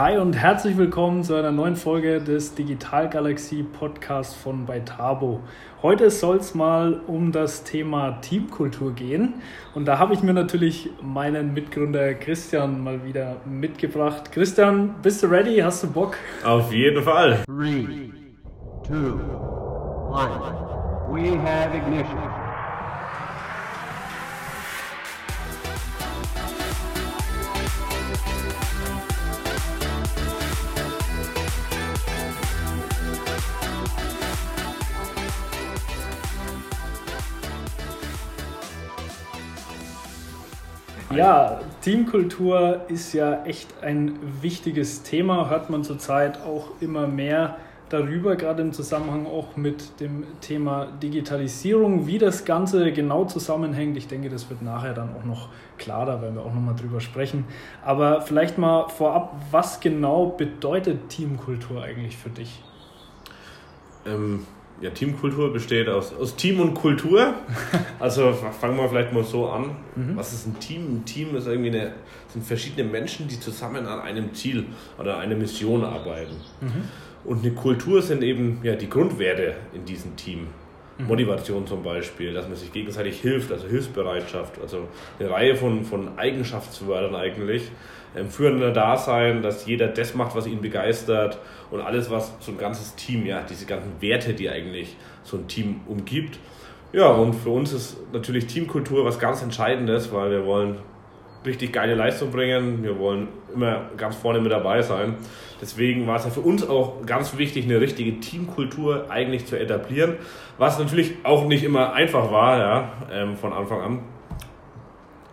Hi und herzlich willkommen zu einer neuen Folge des Digital Galaxie Podcasts von Beitabo. Heute soll es mal um das Thema Teamkultur gehen und da habe ich mir natürlich meinen Mitgründer Christian mal wieder mitgebracht. Christian, bist du ready? Hast du Bock? Auf jeden Fall. Three, two, one. We have ignition. Ja, Teamkultur ist ja echt ein wichtiges Thema, hört man zurzeit auch immer mehr darüber, gerade im Zusammenhang auch mit dem Thema Digitalisierung, wie das Ganze genau zusammenhängt. Ich denke, das wird nachher dann auch noch klarer, wenn wir auch nochmal drüber sprechen. Aber vielleicht mal vorab, was genau bedeutet Teamkultur eigentlich für dich? Ähm, ja, Teamkultur besteht aus, aus Team und Kultur. Also fangen wir vielleicht mal so an. Mhm. Was ist ein Team? Ein Team ist irgendwie eine, sind verschiedene Menschen, die zusammen an einem Ziel oder einer Mission arbeiten. Mhm. Und eine Kultur sind eben ja, die Grundwerte in diesem Team. Mhm. Motivation zum Beispiel, dass man sich gegenseitig hilft, also Hilfsbereitschaft, also eine Reihe von, von Eigenschaftswörtern eigentlich. Ähm, führender Dasein, dass jeder das macht, was ihn begeistert und alles, was so ein ganzes Team, ja, diese ganzen Werte, die eigentlich so ein Team umgibt. Ja, und für uns ist natürlich Teamkultur was ganz Entscheidendes, weil wir wollen richtig geile Leistung bringen. Wir wollen immer ganz vorne mit dabei sein. Deswegen war es ja für uns auch ganz wichtig, eine richtige Teamkultur eigentlich zu etablieren, was natürlich auch nicht immer einfach war, ja, ähm, von Anfang an.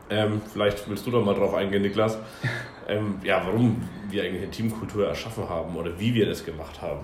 Ähm, vielleicht willst du doch mal drauf eingehen, Niklas. Ähm, ja, warum wir eigentlich eine Teamkultur erschaffen haben oder wie wir das gemacht haben.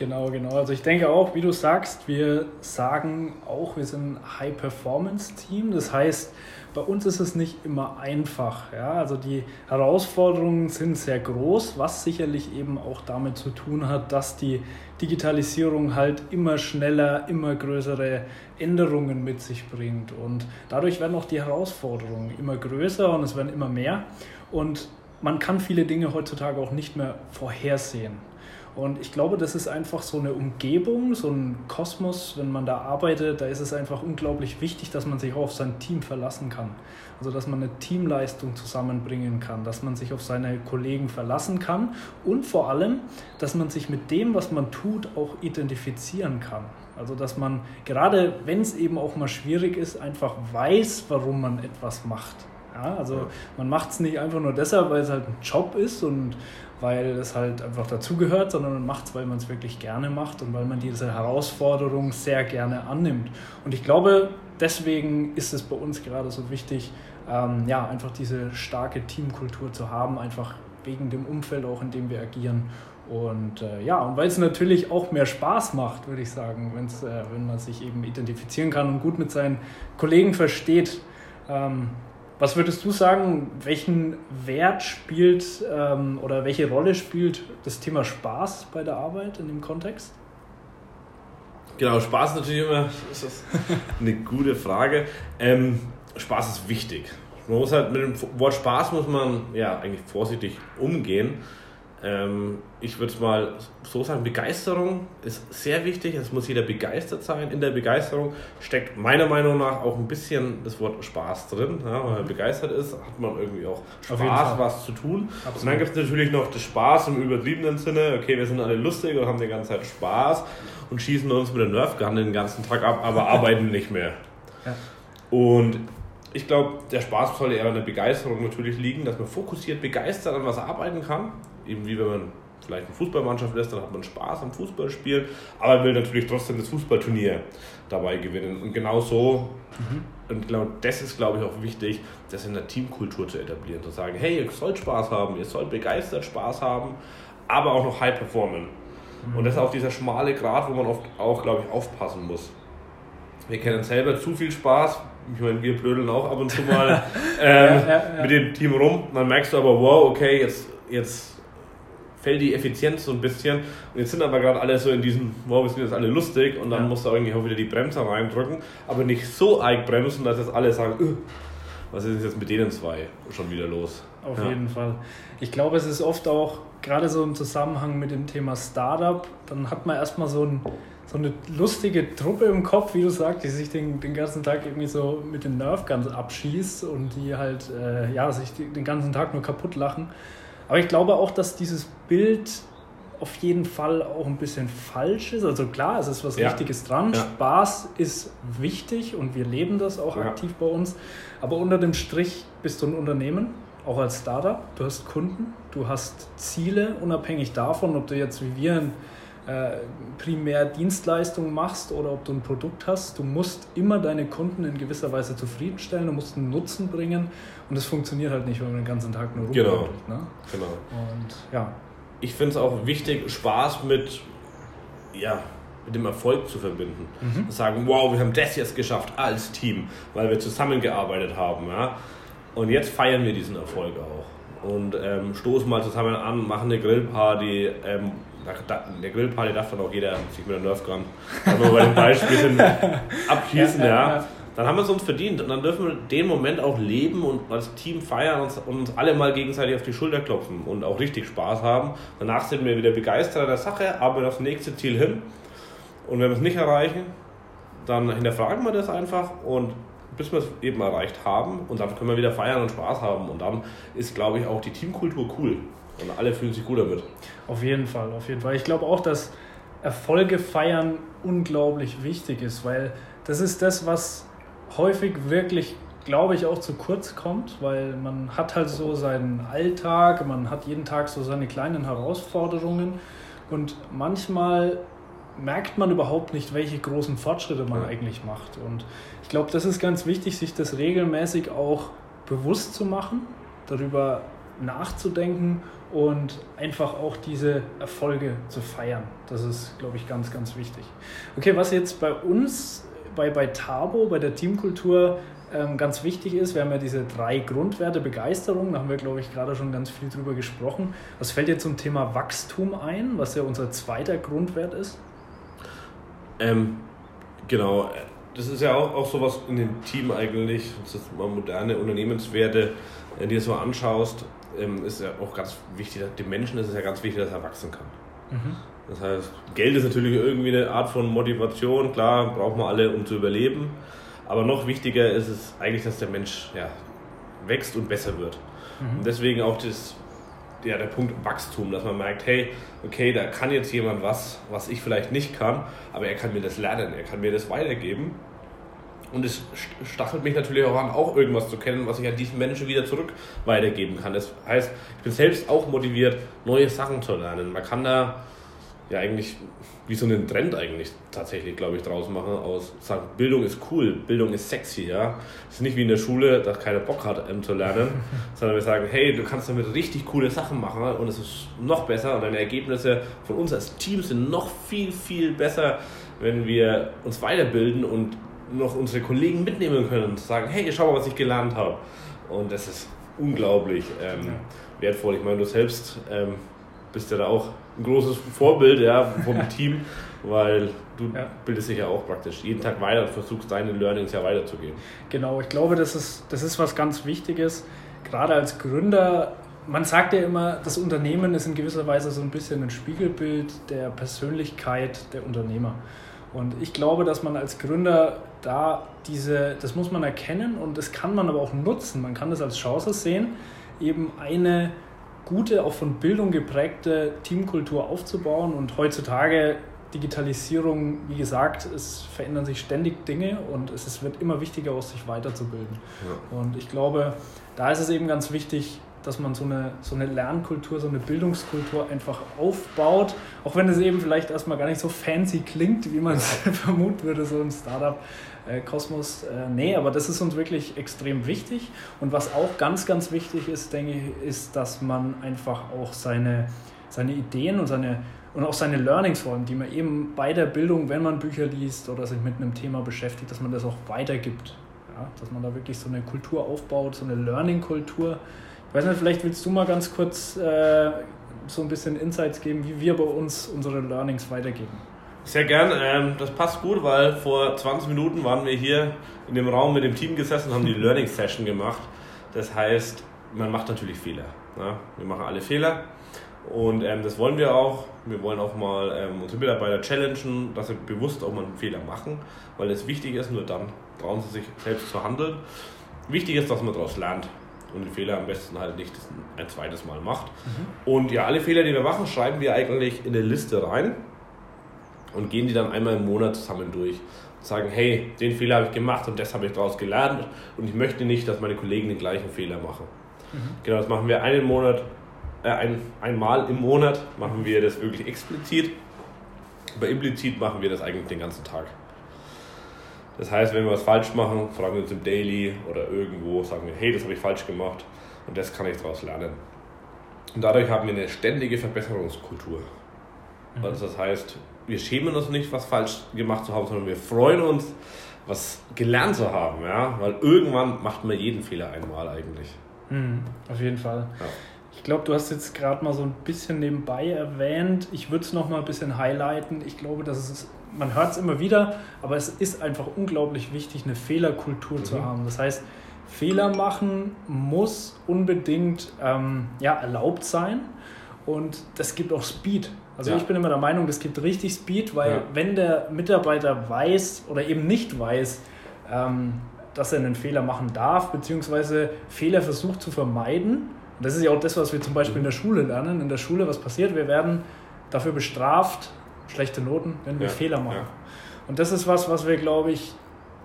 Genau, genau. Also ich denke auch, wie du sagst, wir sagen auch, wir sind ein High-Performance-Team. Das heißt, bei uns ist es nicht immer einfach. Ja? Also die Herausforderungen sind sehr groß, was sicherlich eben auch damit zu tun hat, dass die Digitalisierung halt immer schneller, immer größere Änderungen mit sich bringt. Und dadurch werden auch die Herausforderungen immer größer und es werden immer mehr. Und man kann viele Dinge heutzutage auch nicht mehr vorhersehen. Und ich glaube, das ist einfach so eine Umgebung, so ein Kosmos, wenn man da arbeitet, da ist es einfach unglaublich wichtig, dass man sich auch auf sein Team verlassen kann. Also dass man eine Teamleistung zusammenbringen kann, dass man sich auf seine Kollegen verlassen kann und vor allem, dass man sich mit dem, was man tut, auch identifizieren kann. Also dass man gerade, wenn es eben auch mal schwierig ist, einfach weiß, warum man etwas macht. Ja, also man macht es nicht einfach nur deshalb, weil es halt ein Job ist und weil es halt einfach dazugehört, sondern man macht es, weil man es wirklich gerne macht und weil man diese Herausforderung sehr gerne annimmt. Und ich glaube, deswegen ist es bei uns gerade so wichtig, ähm, ja, einfach diese starke Teamkultur zu haben, einfach wegen dem Umfeld auch, in dem wir agieren. Und äh, ja, und weil es natürlich auch mehr Spaß macht, würde ich sagen, wenn's, äh, wenn man sich eben identifizieren kann und gut mit seinen Kollegen versteht. Ähm, was würdest du sagen, welchen Wert spielt ähm, oder welche Rolle spielt das Thema Spaß bei der Arbeit in dem Kontext? Genau, Spaß natürlich immer ist das eine gute Frage. Ähm, Spaß ist wichtig. Man muss halt mit dem Wort Spaß muss man ja eigentlich vorsichtig umgehen. Ähm, ich würde es mal so sagen, Begeisterung ist sehr wichtig. Es muss jeder begeistert sein. In der Begeisterung steckt meiner Meinung nach auch ein bisschen das Wort Spaß drin. Ja, wenn man begeistert ist, hat man irgendwie auch Spaß, was zu tun. Absolut. Und dann gibt es natürlich noch das Spaß im übertriebenen Sinne. Okay, wir sind alle lustig und haben die ganze Zeit Spaß und schießen uns mit der Nerfgun den ganzen Tag ab, aber arbeiten nicht mehr. Ja. Und ich glaube, der Spaß soll eher an der Begeisterung natürlich liegen, dass man fokussiert, begeistert an was arbeiten kann eben wie wenn man vielleicht eine Fußballmannschaft ist, dann hat man Spaß am Fußballspielen, aber will natürlich trotzdem das Fußballturnier dabei gewinnen. Und genau so, mhm. und genau das ist, glaube ich, auch wichtig, das in der Teamkultur zu etablieren, zu sagen, hey, ihr sollt Spaß haben, ihr sollt begeistert Spaß haben, aber auch noch high performen. Mhm. Und das ist auch dieser schmale Grad, wo man oft auch, glaube ich, aufpassen muss. Wir kennen selber zu viel Spaß, ich meine, wir blödeln auch ab und zu mal ähm, ja, ja, ja. mit dem Team rum. Dann merkst du aber, wow, okay, jetzt, jetzt fällt die Effizienz so ein bisschen. Und jetzt sind aber gerade alle so in diesem, wow, wir sind jetzt alle lustig und dann ja. musst du irgendwie auch wieder die Bremse reindrücken, aber nicht so arg bremsen, dass jetzt alle sagen, öh, was ist jetzt mit denen zwei schon wieder los? Auf ja. jeden Fall. Ich glaube, es ist oft auch gerade so im Zusammenhang mit dem Thema Startup, dann hat man erstmal so, ein, so eine lustige Truppe im Kopf, wie du sagst, die sich den, den ganzen Tag irgendwie so mit den Nerfguns abschießt und die halt äh, ja, sich den ganzen Tag nur kaputt lachen. Aber ich glaube auch, dass dieses Bild auf jeden Fall auch ein bisschen falsch ist. Also klar, es ist was ja. Richtiges dran. Ja. Spaß ist wichtig und wir leben das auch ja. aktiv bei uns. Aber unter dem Strich bist du ein Unternehmen, auch als Startup. Du hast Kunden, du hast Ziele, unabhängig davon, ob du jetzt wie wir ein, äh, primär Dienstleistungen machst oder ob du ein Produkt hast. Du musst immer deine Kunden in gewisser Weise zufriedenstellen, du musst einen Nutzen bringen und das funktioniert halt nicht, wenn man den ganzen Tag nur rumläuft. Genau. Ne? genau. Und ja, ich finde es auch wichtig, Spaß mit, ja, mit dem Erfolg zu verbinden. Mhm. Sagen, wow, wir haben das jetzt geschafft als Team, weil wir zusammengearbeitet haben. Ja? Und jetzt feiern wir diesen Erfolg auch. Und ähm, stoßen mal zusammen an, machen eine Grillparty. Ähm, der Grillparty darf dann auch jeder sich mit der Nerfgun, also bei dem Beispiel abschießen, ja. ja. ja dann haben wir es uns verdient und dann dürfen wir den Moment auch leben und als Team feiern und uns alle mal gegenseitig auf die Schulter klopfen und auch richtig Spaß haben. Danach sind wir wieder begeistert der Sache, arbeiten aufs nächste Ziel hin und wenn wir es nicht erreichen, dann hinterfragen wir das einfach und bis wir es eben erreicht haben und dann können wir wieder feiern und Spaß haben und dann ist, glaube ich, auch die Teamkultur cool und alle fühlen sich gut damit. Auf jeden Fall, auf jeden Fall. Ich glaube auch, dass Erfolge feiern unglaublich wichtig ist, weil das ist das, was häufig wirklich, glaube ich, auch zu kurz kommt, weil man hat halt so seinen Alltag, man hat jeden Tag so seine kleinen Herausforderungen und manchmal merkt man überhaupt nicht, welche großen Fortschritte man ja. eigentlich macht. Und ich glaube, das ist ganz wichtig, sich das regelmäßig auch bewusst zu machen, darüber nachzudenken und einfach auch diese Erfolge zu feiern. Das ist, glaube ich, ganz, ganz wichtig. Okay, was jetzt bei uns bei, bei Tabo, bei der Teamkultur ähm, ganz wichtig ist. Wir haben ja diese drei Grundwerte Begeisterung, da haben wir, glaube ich, gerade schon ganz viel drüber gesprochen. Was fällt dir zum Thema Wachstum ein, was ja unser zweiter Grundwert ist? Ähm, genau, das ist ja auch, auch sowas in dem Team eigentlich, das ist mal moderne Unternehmenswerte, wenn du dir so anschaust, ähm, ist ja auch ganz wichtig, dem Menschen ist es ja ganz wichtig, dass er wachsen kann. Mhm. Das heißt, Geld ist natürlich irgendwie eine Art von Motivation, klar, brauchen wir alle, um zu überleben. Aber noch wichtiger ist es eigentlich, dass der Mensch ja, wächst und besser wird. Mhm. Und deswegen auch das, ja, der Punkt Wachstum, dass man merkt, hey, okay, da kann jetzt jemand was, was ich vielleicht nicht kann, aber er kann mir das lernen, er kann mir das weitergeben. Und es stachelt mich natürlich auch an, auch irgendwas zu kennen, was ich an diesen Menschen wieder zurück weitergeben kann. Das heißt, ich bin selbst auch motiviert, neue Sachen zu lernen. Man kann da ja eigentlich wie so einen Trend eigentlich tatsächlich, glaube ich, draus machen aus sagen, Bildung ist cool, Bildung ist sexy, ja. Es ist nicht wie in der Schule, dass keiner Bock hat, ähm, zu lernen, sondern wir sagen, hey, du kannst damit richtig coole Sachen machen und es ist noch besser und deine Ergebnisse von uns als Team sind noch viel, viel besser, wenn wir uns weiterbilden und noch unsere Kollegen mitnehmen können und sagen, hey, schau mal, was ich gelernt habe. Und das ist unglaublich ähm, ja. wertvoll. Ich meine, du selbst ähm, bist ja da auch ein großes Vorbild ja, vom Team, weil du ja. bildest dich ja auch praktisch jeden Tag weiter und versuchst deine Learnings ja weiterzugeben. Genau, ich glaube, das ist, das ist was ganz Wichtiges. Gerade als Gründer, man sagt ja immer, das Unternehmen ist in gewisser Weise so ein bisschen ein Spiegelbild der Persönlichkeit der Unternehmer. Und ich glaube, dass man als Gründer da diese, das muss man erkennen und das kann man aber auch nutzen. Man kann das als Chance sehen, eben eine gute, auch von Bildung geprägte Teamkultur aufzubauen. Und heutzutage Digitalisierung, wie gesagt, es verändern sich ständig Dinge und es wird immer wichtiger, sich weiterzubilden. Ja. Und ich glaube, da ist es eben ganz wichtig, dass man so eine, so eine Lernkultur, so eine Bildungskultur einfach aufbaut, auch wenn es eben vielleicht erstmal gar nicht so fancy klingt, wie man es vermuten würde, so im Startup. Äh, äh, nee, aber das ist uns wirklich extrem wichtig. Und was auch ganz, ganz wichtig ist, denke ich, ist, dass man einfach auch seine, seine Ideen und seine und auch seine Learnings vor allem, die man eben bei der Bildung, wenn man Bücher liest oder sich mit einem Thema beschäftigt, dass man das auch weitergibt. Ja? Dass man da wirklich so eine Kultur aufbaut, so eine Learning-Kultur. Ich weiß nicht, vielleicht willst du mal ganz kurz äh, so ein bisschen Insights geben, wie wir bei uns unsere Learnings weitergeben. Sehr gern. Ähm, das passt gut, weil vor 20 Minuten waren wir hier in dem Raum mit dem Team gesessen und haben die Learning Session gemacht. Das heißt, man macht natürlich Fehler. Ja? Wir machen alle Fehler. Und ähm, das wollen wir auch. Wir wollen auch mal ähm, unsere Mitarbeiter challengen, dass sie bewusst auch mal einen Fehler machen, weil es wichtig ist, nur dann trauen sie sich selbst zu handeln. Wichtig ist, dass man daraus lernt und den Fehler am besten halt nicht ein zweites Mal macht. Mhm. Und ja, alle Fehler, die wir machen, schreiben wir eigentlich in eine Liste rein und gehen die dann einmal im Monat zusammen durch und sagen, hey, den Fehler habe ich gemacht und das habe ich daraus gelernt und ich möchte nicht, dass meine Kollegen den gleichen Fehler machen. Mhm. Genau, das machen wir einen Monat, äh, ein, einmal im Monat machen wir das wirklich explizit. Aber implizit machen wir das eigentlich den ganzen Tag. Das heißt, wenn wir was falsch machen, fragen wir uns im Daily oder irgendwo, sagen wir, hey, das habe ich falsch gemacht und das kann ich daraus lernen. Und dadurch haben wir eine ständige Verbesserungskultur. Mhm. Also das heißt, wir schämen uns nicht, was falsch gemacht zu haben, sondern wir freuen uns, was gelernt zu haben. Ja? Weil irgendwann macht man jeden Fehler einmal eigentlich. Mhm, auf jeden Fall. Ja. Ich glaube, du hast jetzt gerade mal so ein bisschen nebenbei erwähnt. Ich würde es noch mal ein bisschen highlighten. Ich glaube, dass es man hört es immer wieder, aber es ist einfach unglaublich wichtig, eine Fehlerkultur mhm. zu haben. Das heißt, Fehler machen muss unbedingt ähm, ja, erlaubt sein und das gibt auch Speed. Also ja. ich bin immer der Meinung, das gibt richtig Speed, weil ja. wenn der Mitarbeiter weiß oder eben nicht weiß, ähm, dass er einen Fehler machen darf, beziehungsweise Fehler versucht zu vermeiden, und das ist ja auch das, was wir zum Beispiel in der Schule lernen. In der Schule, was passiert? Wir werden dafür bestraft, schlechte Noten, wenn wir ja, Fehler machen. Ja. Und das ist was, was wir, glaube ich,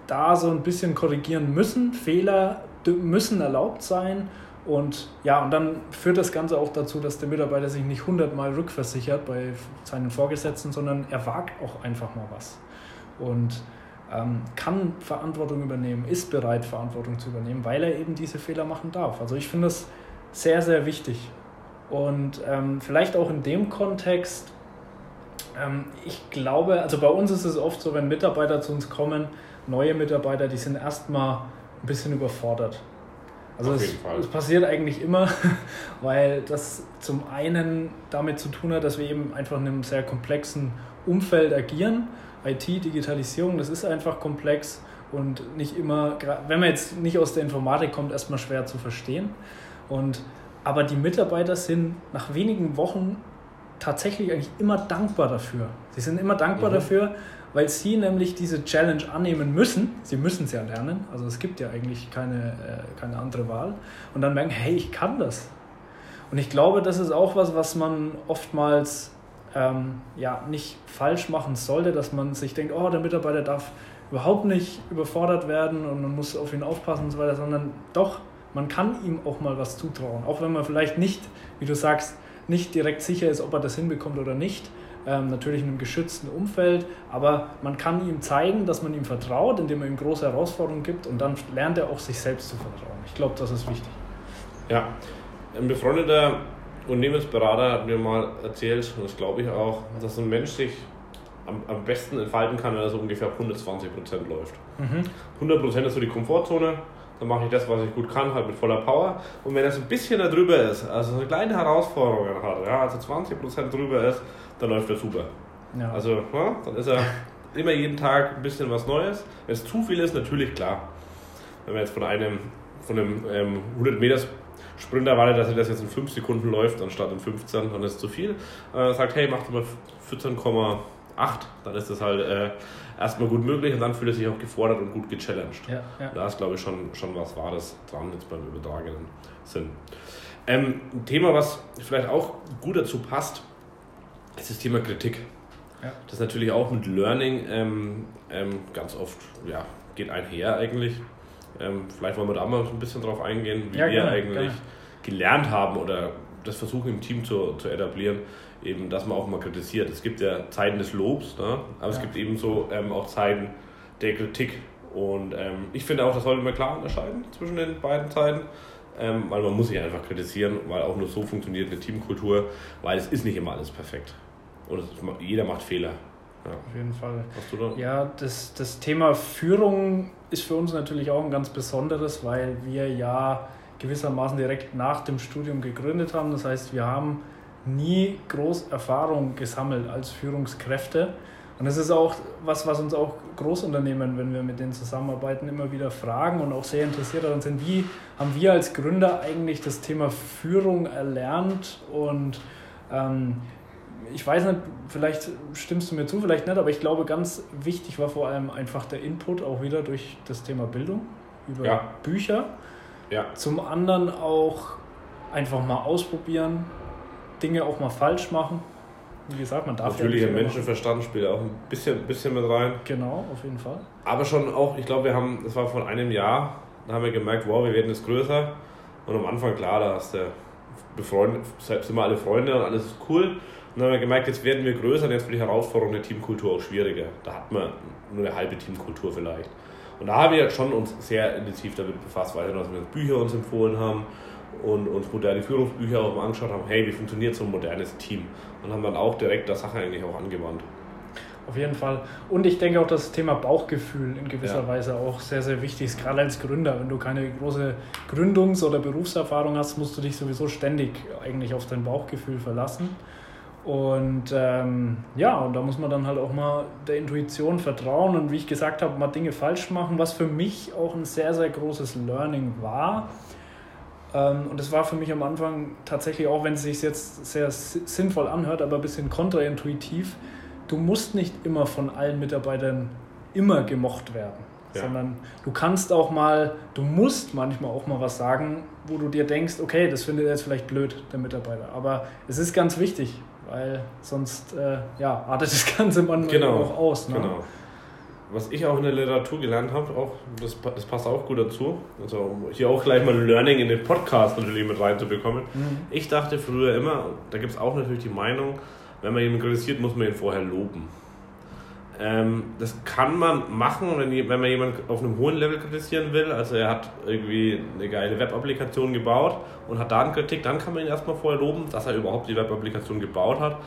da so ein bisschen korrigieren müssen. Fehler müssen erlaubt sein. Und ja, und dann führt das Ganze auch dazu, dass der Mitarbeiter sich nicht hundertmal rückversichert bei seinen Vorgesetzten, sondern er wagt auch einfach mal was. Und ähm, kann Verantwortung übernehmen, ist bereit, Verantwortung zu übernehmen, weil er eben diese Fehler machen darf. Also ich finde das sehr, sehr wichtig. Und ähm, vielleicht auch in dem Kontext, ich glaube, also bei uns ist es oft so, wenn Mitarbeiter zu uns kommen, neue Mitarbeiter, die sind erstmal ein bisschen überfordert. Also es, es, passiert eigentlich immer, weil das zum einen damit zu tun hat, dass wir eben einfach in einem sehr komplexen Umfeld agieren. IT, Digitalisierung, das ist einfach komplex und nicht immer, wenn man jetzt nicht aus der Informatik kommt, erstmal schwer zu verstehen. Und, aber die Mitarbeiter sind nach wenigen Wochen tatsächlich eigentlich immer dankbar dafür. Sie sind immer dankbar mhm. dafür, weil sie nämlich diese Challenge annehmen müssen. Sie müssen es ja lernen, also es gibt ja eigentlich keine, äh, keine andere Wahl. Und dann merken, hey, ich kann das. Und ich glaube, das ist auch was, was man oftmals ähm, ja, nicht falsch machen sollte, dass man sich denkt, oh, der Mitarbeiter darf überhaupt nicht überfordert werden und man muss auf ihn aufpassen und so weiter, sondern doch, man kann ihm auch mal was zutrauen. Auch wenn man vielleicht nicht, wie du sagst, nicht direkt sicher ist, ob er das hinbekommt oder nicht. Ähm, natürlich in einem geschützten Umfeld, aber man kann ihm zeigen, dass man ihm vertraut, indem man ihm große Herausforderungen gibt und dann lernt er auch sich selbst zu vertrauen. Ich glaube, das ist wichtig. Ja, ein befreundeter Unternehmensberater hat mir mal erzählt, und das glaube ich auch, dass ein Mensch sich am, am besten entfalten kann, wenn er so ungefähr 120 Prozent läuft. Mhm. 100 Prozent ist so die Komfortzone, dann mache ich das, was ich gut kann, halt mit voller Power. Und wenn das ein bisschen da drüber ist, also eine kleine Herausforderung hat, ja, also 20% drüber ist, dann läuft er super. Ja. Also, ja, dann ist er immer jeden Tag ein bisschen was Neues. Wenn es zu viel ist, natürlich klar. Wenn man jetzt von einem, von einem ähm, 100 Meter Sprinter erwartet, dass er das jetzt in 5 Sekunden läuft, anstatt in 15, dann ist es zu viel. Äh, sagt, hey, mach doch mal 14,8, dann ist das halt äh, erstmal gut möglich und dann fühlt er sich auch gefordert und gut gechallenged. Ja, ja. Da ist, glaube ich, schon, schon was Wahres dran jetzt beim übertragenen Sinn. Ähm, ein Thema, was vielleicht auch gut dazu passt, ist das Thema Kritik. Ja. Das ist natürlich auch mit Learning ähm, ähm, ganz oft ja, geht einher eigentlich. Ähm, vielleicht wollen wir da mal ein bisschen drauf eingehen, wie ja, wir gerne, eigentlich gerne. gelernt haben oder das versuchen im Team zu, zu etablieren, eben, dass man auch mal kritisiert. Es gibt ja Zeiten des Lobs, ne? aber ja. es gibt ebenso ähm, auch Zeiten der Kritik. Und ähm, ich finde auch, das sollte man klar unterscheiden zwischen den beiden Zeiten, ähm, weil man muss sich einfach kritisieren, weil auch nur so funktioniert eine Teamkultur, weil es ist nicht immer alles perfekt. Und ist, jeder macht Fehler. Ja. Auf jeden Fall. Hast du da? Ja, das, das Thema Führung ist für uns natürlich auch ein ganz besonderes, weil wir ja gewissermaßen direkt nach dem Studium gegründet haben. Das heißt, wir haben nie groß Erfahrung gesammelt als Führungskräfte. Und das ist auch was, was uns auch Großunternehmen, wenn wir mit denen zusammenarbeiten, immer wieder fragen und auch sehr interessiert daran sind, wie haben wir als Gründer eigentlich das Thema Führung erlernt und Ähm, ich weiß nicht, vielleicht stimmst du mir zu, vielleicht nicht, aber ich glaube, ganz wichtig war vor allem einfach der Input auch wieder durch das Thema Bildung über Ja. Bücher. Ja. Zum anderen auch einfach mal ausprobieren, Dinge auch mal falsch machen. Wie gesagt, man darf Natürlich, ja der immer Menschenverstand spielt auch ein bisschen, bisschen mit rein. Genau, auf jeden Fall. Aber schon auch, ich glaube, wir haben, das war vor einem Jahr, da haben wir gemerkt, wow, wir werden jetzt größer. Und am Anfang, klar, da hast du befreundet, selbst sind wir alle Freunde und alles ist cool. Und dann haben wir gemerkt, jetzt werden wir größer und jetzt wird die Herausforderung der Teamkultur auch schwieriger. Da hat man nur eine halbe Teamkultur vielleicht. Und da haben wir schon uns sehr intensiv damit befasst, weil wir uns Bücher uns empfohlen haben und uns moderne Führungsbücher auch mal angeschaut haben, hey, wie funktioniert so ein modernes Team? Und haben dann auch direkt das Sache eigentlich auch angewandt. Auf jeden Fall. Und ich denke auch, das Thema Bauchgefühl in gewisser Ja. Weise auch sehr, sehr wichtig ist, gerade als Gründer. Wenn du keine große Gründungs- oder Berufserfahrung hast, musst du dich sowieso ständig eigentlich auf dein Bauchgefühl verlassen. Und ähm, ja, und da muss man dann halt auch mal der Intuition vertrauen und wie ich gesagt habe, mal Dinge falsch machen, was für mich auch ein sehr, sehr großes Learning war. Ähm, und es war für mich am Anfang tatsächlich, auch wenn es sich jetzt sehr si- sinnvoll anhört, aber ein bisschen kontraintuitiv, du musst nicht immer von allen Mitarbeitern immer gemocht werden. Ja. Sondern du kannst auch mal, du musst manchmal auch mal was sagen, wo du dir denkst, okay, das findet er jetzt vielleicht blöd, der Mitarbeiter. Aber es ist ganz wichtig, weil sonst äh, ja, artet das Ganze manchmal Genau, auch aus. Ne? Genau. Was ich auch in der Literatur gelernt habe, auch, das, das passt auch gut dazu, also um hier auch gleich mal Learning in den Podcast natürlich mit reinzubekommen. Mhm. Ich dachte früher immer, da gibt es auch natürlich die Meinung, wenn man jemanden kritisiert, muss man ihn vorher loben. Ähm, das kann man machen, wenn, wenn man jemanden auf einem hohen Level kritisieren will. Also er hat irgendwie eine geile Web-Applikation gebaut und hat Datenkritik, dann kann man ihn erstmal vorher loben, dass er überhaupt die Web-Applikation gebaut hat.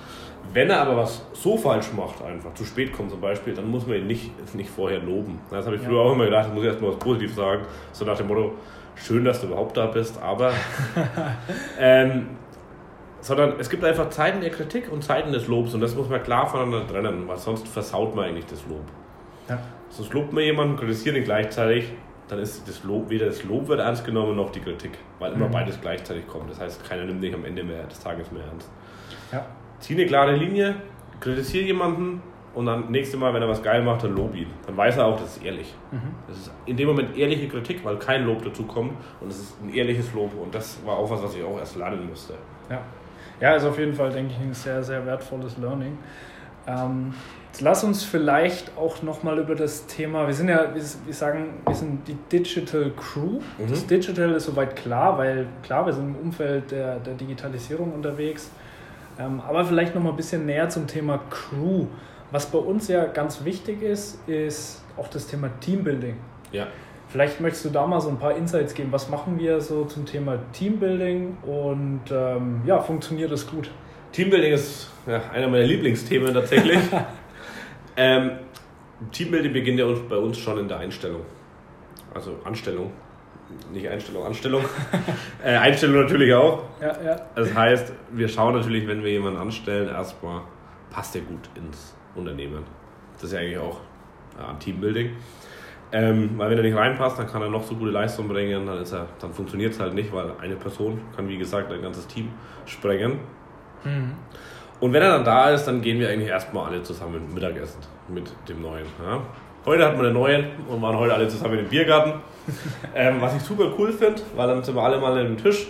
Wenn er aber was so falsch macht, einfach zu spät kommt zum Beispiel, dann muss man ihn nicht, nicht vorher loben. Das habe ich Ja. früher auch immer gedacht, das muss ich erstmal was Positives sagen. So nach dem Motto, schön, dass du überhaupt da bist, aber ähm, sondern es gibt einfach Zeiten der Kritik und Zeiten des Lobs und das muss man klar voneinander trennen, weil sonst versaut man eigentlich das Lob. Ja. Sonst lobt man jemanden, kritisiert ihn gleichzeitig, dann ist das Lob, weder das Lob wird ernst genommen noch die Kritik, weil immer Mhm. beides gleichzeitig kommt. Das heißt, keiner nimmt dich am Ende mehr, des Tages mehr ernst. Ja. Zieh eine klare Linie, kritisiere jemanden und dann nächste Mal, wenn er was geil macht, dann lob ihn. Dann weiß er auch, das ist ehrlich. Mhm. Das ist in dem Moment ehrliche Kritik, weil kein Lob dazu kommt und es ist ein ehrliches Lob und das war auch was, was ich auch erst lernen musste. Ja. ja, ist auf jeden Fall, denke ich, ein sehr, sehr wertvolles Learning. Ähm, jetzt lass uns vielleicht auch nochmal über das Thema, wir sind ja, wir, wir sagen, wir sind die Digital Crew. Mhm. Das Digital ist soweit klar, weil klar, wir sind im Umfeld der, der Digitalisierung unterwegs. Ähm, aber vielleicht nochmal ein bisschen näher zum Thema Crew. Was bei uns ja ganz wichtig ist, ist auch das Thema Teambuilding. Ja. Vielleicht möchtest du da mal so ein paar Insights geben. Was machen wir so zum Thema Teambuilding und ähm, ja, funktioniert das gut? Teambuilding ist ja, einer meiner Lieblingsthemen tatsächlich. ähm, Teambuilding beginnt ja bei uns schon in der Einstellung. Also Anstellung. Nicht Einstellung, Anstellung. äh, Einstellung natürlich auch. Ja, ja. Das heißt, wir schauen natürlich, wenn wir jemanden anstellen, erstmal, passt der gut ins Unternehmen. Das ist ja eigentlich auch ja, Teambuilding. Ähm, weil wenn er nicht reinpasst, dann kann er noch so gute Leistung bringen, dann, ist er, dann funktioniert es halt nicht, weil eine Person kann, wie gesagt, ein ganzes Team sprengen. Mhm. Und wenn er dann da ist, dann gehen wir eigentlich erstmal alle zusammen Mittagessen mit dem Neuen. Ja. Heute hat man den Neuen und waren heute alle zusammen im Biergarten. ähm, was ich super cool finde, weil dann sind wir alle mal an einem Tisch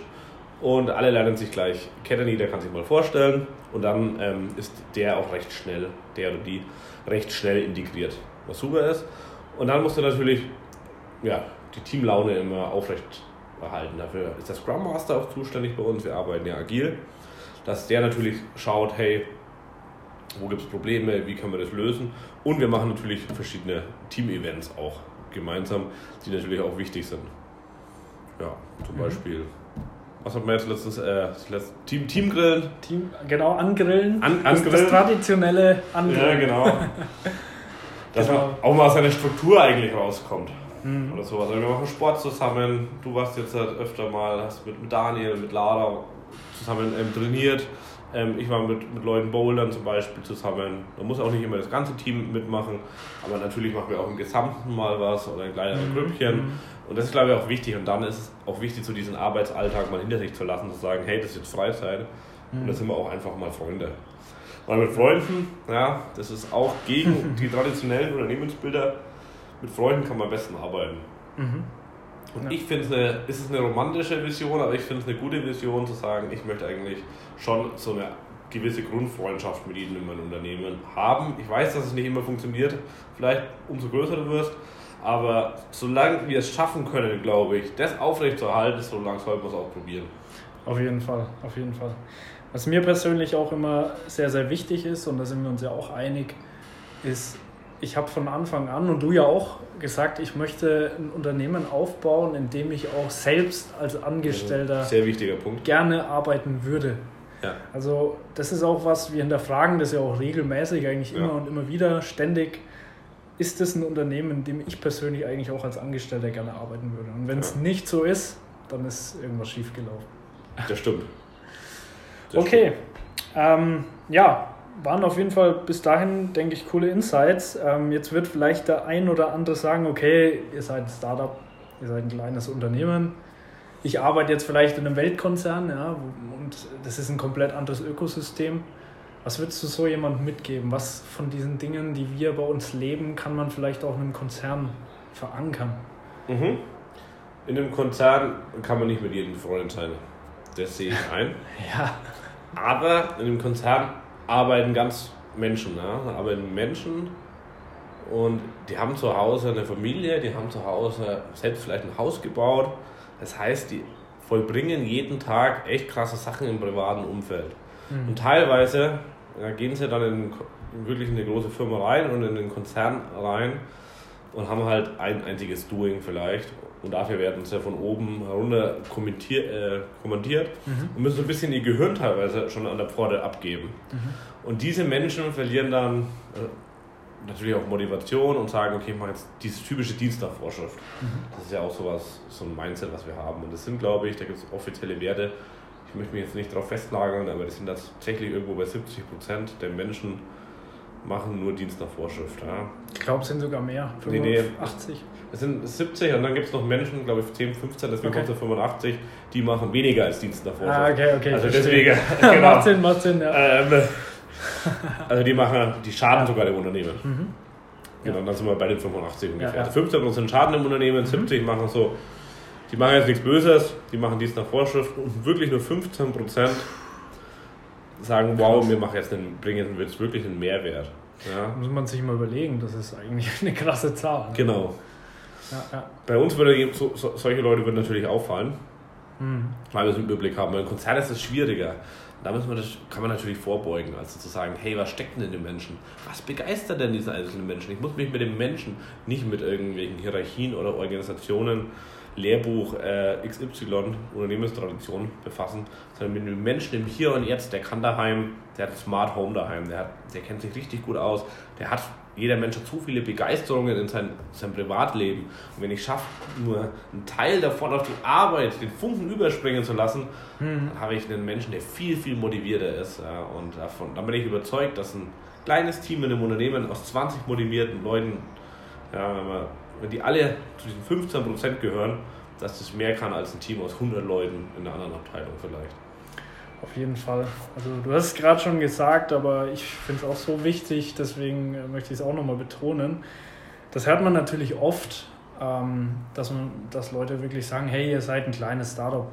und alle lernen sich gleich kennen, jeder kann sich mal vorstellen und dann ähm, ist der auch recht schnell, der oder die, recht schnell integriert, was super ist. Und dann musst du natürlich ja, die Teamlaune immer aufrecht erhalten. Dafür ist der Scrum Master auch zuständig bei uns, wir arbeiten ja agil dass der natürlich schaut, hey, wo gibt es Probleme, wie können wir das lösen. Und wir machen natürlich verschiedene Team-Events auch gemeinsam, die natürlich auch wichtig sind. Ja, zum Mhm. Beispiel, was hat man jetzt letztens, äh, letzte Team, Teamgrillen? Team, genau, angrillen. An- das, das angrillen. traditionelle Angrillen. genau. Dass Genau. man auch mal aus seiner Struktur eigentlich rauskommt. Mhm. Oder sowas. Also wir machen Sport zusammen. Du warst jetzt halt öfter mal, hast mit, mit Daniel, mit Lara zusammen ähm, trainiert. Ähm, ich war mit, mit Leuten bouldern zum Beispiel zusammen. Da muss auch nicht immer das ganze Team mitmachen, aber natürlich machen wir auch im Gesamten mal was oder in kleineren Mhm. Grüppchen. Mhm. Und das ist, glaube ich, auch wichtig. Und dann ist es auch wichtig, so diesen Arbeitsalltag mal hinter sich zu lassen, zu sagen, hey, das ist jetzt Freizeit. Und da sind wir auch einfach mal Freunde. Weil mit Freunden, ja, das ist auch gegen die traditionellen Unternehmensbilder. Mit Freunden kann man am besten arbeiten. Mhm. Und Ja. ich finde es eine, ist es eine romantische Vision, aber ich finde es eine gute Vision zu sagen, ich möchte eigentlich schon so eine gewisse Grundfreundschaft mit jedem in meinem Unternehmen haben. Ich weiß, dass es nicht immer funktioniert, vielleicht umso größer du wirst, aber solange wir es schaffen können, glaube ich, das aufrechtzuerhalten, solange sollten wir es auch probieren. Auf jeden Fall, auf jeden Fall. Was mir persönlich auch immer sehr, sehr wichtig ist, und da sind wir uns ja auch einig, ist, ich habe von Anfang an und du ja auch gesagt, ich möchte ein Unternehmen aufbauen, in dem ich auch selbst als Angestellter Sehr wichtiger Punkt. gerne arbeiten würde. Ja. Also das ist auch was, wir hinterfragen das ja auch regelmäßig, eigentlich Ja. immer und immer wieder, ständig. Ist das ein Unternehmen, in dem ich persönlich eigentlich auch als Angestellter gerne arbeiten würde? Und wenn es Ja. nicht so ist, dann ist irgendwas schiefgelaufen. Das stimmt. Das Okay, ähm, ja, waren auf jeden Fall bis dahin, denke ich, coole Insights. Ähm, jetzt wird vielleicht der ein oder andere sagen, okay, ihr seid ein Startup, ihr seid ein kleines Unternehmen. Ich arbeite jetzt vielleicht in einem Weltkonzern, ja, und das ist ein komplett anderes Ökosystem. Was würdest du so jemandem mitgeben? Was von diesen Dingen, die wir bei uns leben, kann man vielleicht auch in einem Konzern verankern? Mhm. In einem Konzern kann man nicht mit jedem Freund sein. Das sehe ich ein. Ja, Aber in einem Konzern arbeiten ganz Menschen. Ja? Arbeiten Menschen und die haben zu Hause eine Familie, die haben zu Hause selbst vielleicht ein Haus gebaut. Das heißt, die vollbringen jeden Tag echt krasse Sachen im privaten Umfeld. Und teilweise ja, gehen sie dann in, in wirklich eine große Firma rein und in den Konzern rein und haben halt ein einziges Doing vielleicht. Und dafür werden sie von oben herunter äh, kommandiert und müssen so ein bisschen ihr Gehirn teilweise schon an der Pforte abgeben. Und diese Menschen verlieren dann äh, natürlich auch Motivation und sagen, okay, ich mache jetzt diese typische Dienstagvorschrift. Das ist ja auch sowas, so ein Mindset, was wir haben. Und das sind, glaube ich, da gibt es offizielle Werte. Ich möchte mich jetzt nicht darauf festlagern, aber das sind tatsächlich irgendwo bei 70 Prozent der Menschen machen nur Dienst nach Vorschrift. Ja. ich glaube, es sind sogar mehr. Nee, nee. 85. Es sind 70 und dann gibt es noch Menschen, glaube ich 10, 15, deswegen Okay. kommt es 85, die machen weniger als Dienst nach Vorschrift. Ah, okay, okay. Also deswegen, genau. macht Sinn, macht Sinn, ja. Ähm, also die machen, die schaden sogar dem Unternehmen. Mhm. Genau, dann sind wir bei den 85 ungefähr. Ja, ja. Also 15% schaden im Unternehmen, 70 machen so, die machen jetzt nichts Böses, die machen dies nach Vorschrift und wirklich nur 15% sagen, wow, wir machen jetzt einen, bringen jetzt wirklich einen Mehrwert. Ja, Muss man sich mal überlegen, das ist eigentlich eine krasse Zahl. genau. Ja, ja. Bei uns würde so, so, solche Leute würden natürlich auffallen, Hm. weil wir es im Überblick haben. Bei einem Konzern ist es schwieriger. Da muss man das, kann man natürlich vorbeugen, also zu sagen, hey, was steckt denn in dem Menschen? Was begeistert denn diesen einzelnen Menschen? Ich muss mich mit dem Menschen, nicht mit irgendwelchen Hierarchien oder Organisationen, Lehrbuch äh, XY, Unternehmenstradition befassen, sondern mit dem Menschen im Hier und Jetzt, der kann daheim, der hat ein Smart Home daheim, der, hat, der kennt sich richtig gut aus, der hat, jeder Mensch hat so viele Begeisterungen in sein, sein Privatleben. Und wenn ich schaffe, nur einen Teil davon auf die Arbeit, den Funken überspringen zu lassen, dann habe ich einen Menschen, der viel, viel motivierter ist. Ja, und davon, dann bin ich überzeugt, dass ein kleines Team in einem Unternehmen aus 20 motivierten Leuten, ja, wenn, man, wenn die alle zu diesen 15% gehören, dass das mehr kann als ein Team aus 100 Leuten in einer anderen Abteilung vielleicht. Auf jeden Fall. Also du hast es gerade schon gesagt, aber ich finde es auch so wichtig, deswegen äh, möchte ich es auch nochmal betonen. Das hört man natürlich oft, ähm, dass, man, dass Leute wirklich sagen, hey, ihr seid ein kleines Startup.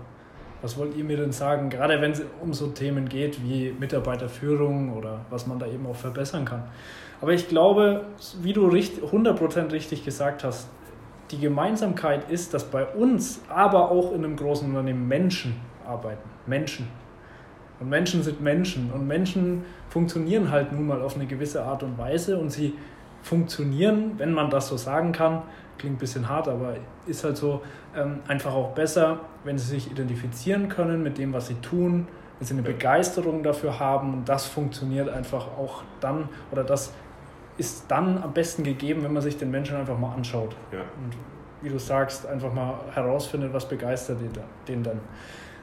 Was wollt ihr mir denn sagen? Gerade wenn es um so Themen geht wie Mitarbeiterführung oder was man da eben auch verbessern kann. Aber ich glaube, wie du richt- 100% richtig gesagt hast, die Gemeinsamkeit ist, dass bei uns, aber auch in einem großen Unternehmen Menschen arbeiten. Menschen. Und Menschen sind Menschen. Und Menschen funktionieren halt nun mal auf eine gewisse Art und Weise. Und sie funktionieren, wenn man das so sagen kann, klingt ein bisschen hart, aber ist halt so, ähm, einfach auch besser, wenn sie sich identifizieren können mit dem, was sie tun, wenn sie eine Begeisterung dafür haben. Und das funktioniert einfach auch dann, oder das ist dann am besten gegeben, wenn man sich den Menschen einfach mal anschaut. Ja. Und wie du sagst, einfach mal herausfindet, was begeistert den, da- den dann.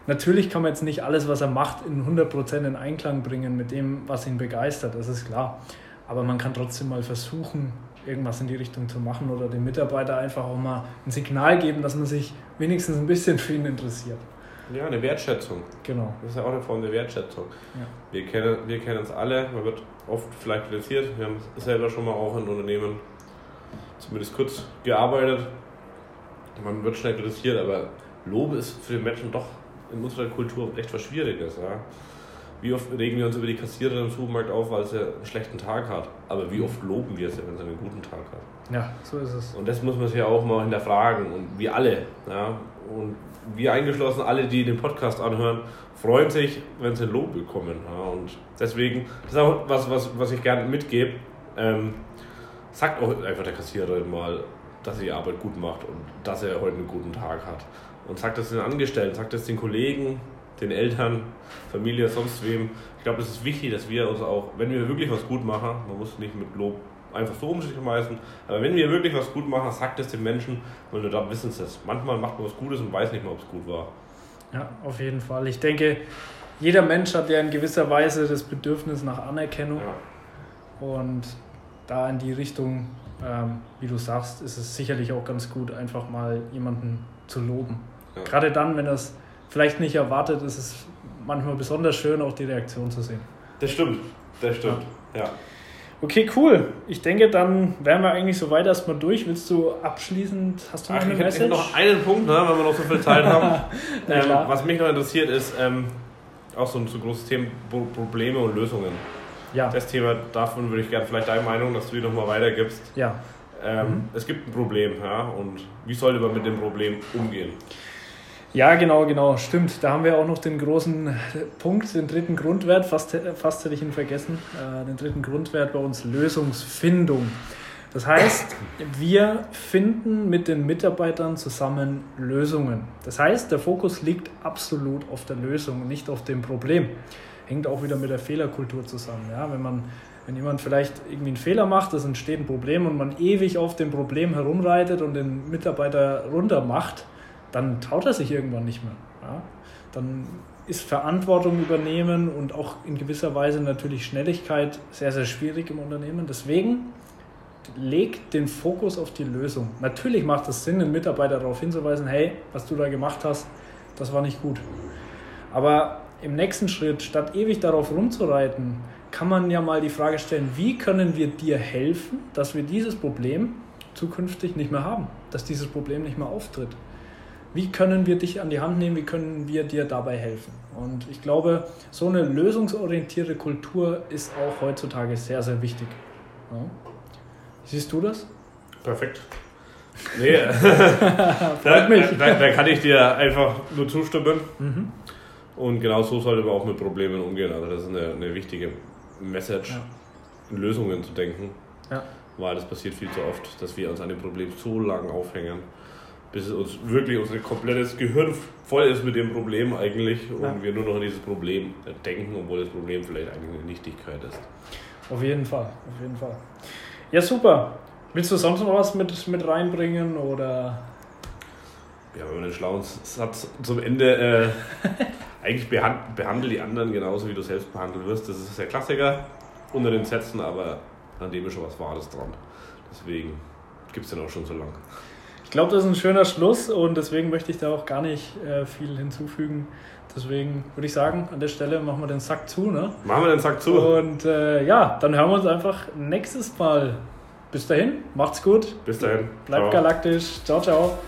Natürlich kann man jetzt nicht alles, was er macht, in 100% in Einklang bringen mit dem, was ihn begeistert, das ist klar. Aber man kann trotzdem mal versuchen, irgendwas in die Richtung zu machen oder dem Mitarbeiter einfach auch mal ein Signal geben, dass man sich wenigstens ein bisschen für ihn interessiert. Ja, eine Wertschätzung. Genau. Das ist ja auch eine Form der Wertschätzung. Ja. Wir kennen wir kennen uns alle, man wird oft vielleicht kritisiert. Wir haben selber schon mal auch in Unternehmen zumindest kurz gearbeitet. Man wird schnell kritisiert, aber Lob ist für den Menschen doch in unserer Kultur echt was Schwieriges. Ja? Wie oft regen wir uns über die Kassiererin im Supermarkt auf, weil sie einen schlechten Tag hat? Aber wie oft loben wir sie, wenn sie einen guten Tag hat? Ja, so ist es. Und das muss man sich ja auch mal hinterfragen. Und wir alle, ja, und wir eingeschlossen, alle, die den Podcast anhören, freuen sich, wenn sie Lob bekommen. Ja. Und deswegen, das ist auch was, was, was ich gerne mitgebe. Ähm, sagt auch einfach der Kassiererin mal, dass sie die Arbeit gut macht und dass er heute einen guten Tag hat. Und sagt das den Angestellten, sagt das den Kollegen, den Eltern, Familie, sonst wem. Ich glaube, es ist wichtig, dass wir uns auch, wenn wir wirklich was gut machen, man muss nicht mit Lob einfach so um sich schmeißen, aber wenn wir wirklich was gut machen, sagt es den Menschen, weil nur da wissen sie es. Manchmal macht man was Gutes und weiß nicht mehr, ob es gut war. Ja, auf jeden Fall. Ich denke, jeder Mensch hat ja in gewisser Weise das Bedürfnis nach Anerkennung. Ja. Und da in die Richtung, ähm, wie du sagst, ist es sicherlich auch ganz gut, einfach mal jemanden zu loben. Ja. Gerade dann, wenn er es vielleicht nicht erwartet, ist es manchmal besonders schön, auch die Reaktion zu sehen. Das stimmt, das stimmt. Ja. Okay, cool. Ich denke, dann wären wir eigentlich soweit erstmal durch. Willst du abschließend, hast du noch Ach, eine ich Message? noch einen Punkt, ne, wenn wir noch so viel Zeit haben. Ähm, was mich noch interessiert, ist ähm, auch so ein so großes Thema Pro- Probleme und Lösungen. ja, Das Thema, davon würde ich gerne vielleicht deine Meinung, dass du die nochmal weitergibst. ja. Ähm, Mhm. Es gibt ein Problem, ja, und wie sollte man mit dem Problem umgehen? Ja, genau, genau, stimmt. Da haben wir auch noch den großen Punkt, den dritten Grundwert, fast, fast hätte ich ihn vergessen, äh, den dritten Grundwert bei uns, Lösungsfindung. Das heißt, wir finden mit den Mitarbeitern zusammen Lösungen. Das heißt, der Fokus liegt absolut auf der Lösung nicht auf dem Problem. Hängt auch wieder mit der Fehlerkultur zusammen. Ja? Wenn, man, wenn jemand vielleicht irgendwie einen Fehler macht, es entsteht ein Problem und man ewig auf dem Problem herumreitet und den Mitarbeiter runter macht, dann traut er sich irgendwann nicht mehr. Ja? Dann ist Verantwortung übernehmen und auch in gewisser Weise natürlich Schnelligkeit sehr, sehr schwierig im Unternehmen. Deswegen legt den Fokus auf die Lösung. Natürlich macht es Sinn, den Mitarbeiter darauf hinzuweisen, hey, was du da gemacht hast, das war nicht gut. Aber im nächsten Schritt, statt ewig darauf rumzureiten, kann man ja mal die Frage stellen, wie können wir dir helfen, dass wir dieses Problem zukünftig nicht mehr haben, dass dieses Problem nicht mehr auftritt. Wie können wir dich an die Hand nehmen? Wie können wir dir dabei helfen? Und ich glaube, so eine lösungsorientierte Kultur ist auch heutzutage sehr, sehr wichtig. Ja. Siehst du das? Perfekt. Nee, da, mich. Da, da kann ich dir einfach nur zustimmen. Mhm. Und genau so sollte man auch mit Problemen umgehen. Also das ist eine, eine wichtige Message, Ja. in Lösungen zu denken. Ja. Weil das passiert viel zu oft, dass wir uns an dem Problem so lange aufhängen, bis es uns wirklich unser komplettes Gehirn voll ist mit dem Problem eigentlich und Ja. wir nur noch an dieses Problem denken, obwohl das Problem vielleicht eigentlich eine Nichtigkeit ist. Auf jeden Fall, auf jeden Fall. Ja, super. Willst du sonst noch was mit, mit reinbringen oder? Ja, wenn man einen schlauen Satz zum Ende äh, eigentlich behand, behandle die anderen genauso wie du selbst behandelt wirst. Das ist der Klassiker unter den Sätzen, aber an dem ist schon was Wahres dran. Deswegen gibt es den auch schon so lange. Ich glaube, das ist ein schöner Schluss und deswegen möchte ich da auch gar nicht äh, viel hinzufügen. Deswegen würde ich sagen, an der Stelle machen wir den Sack zu. Ne? Machen wir den Sack zu. Und äh, ja, dann hören wir uns einfach nächstes Mal. Bis dahin, macht's gut, Bis dahin. bleibt Ciao. galaktisch. Ciao, ciao.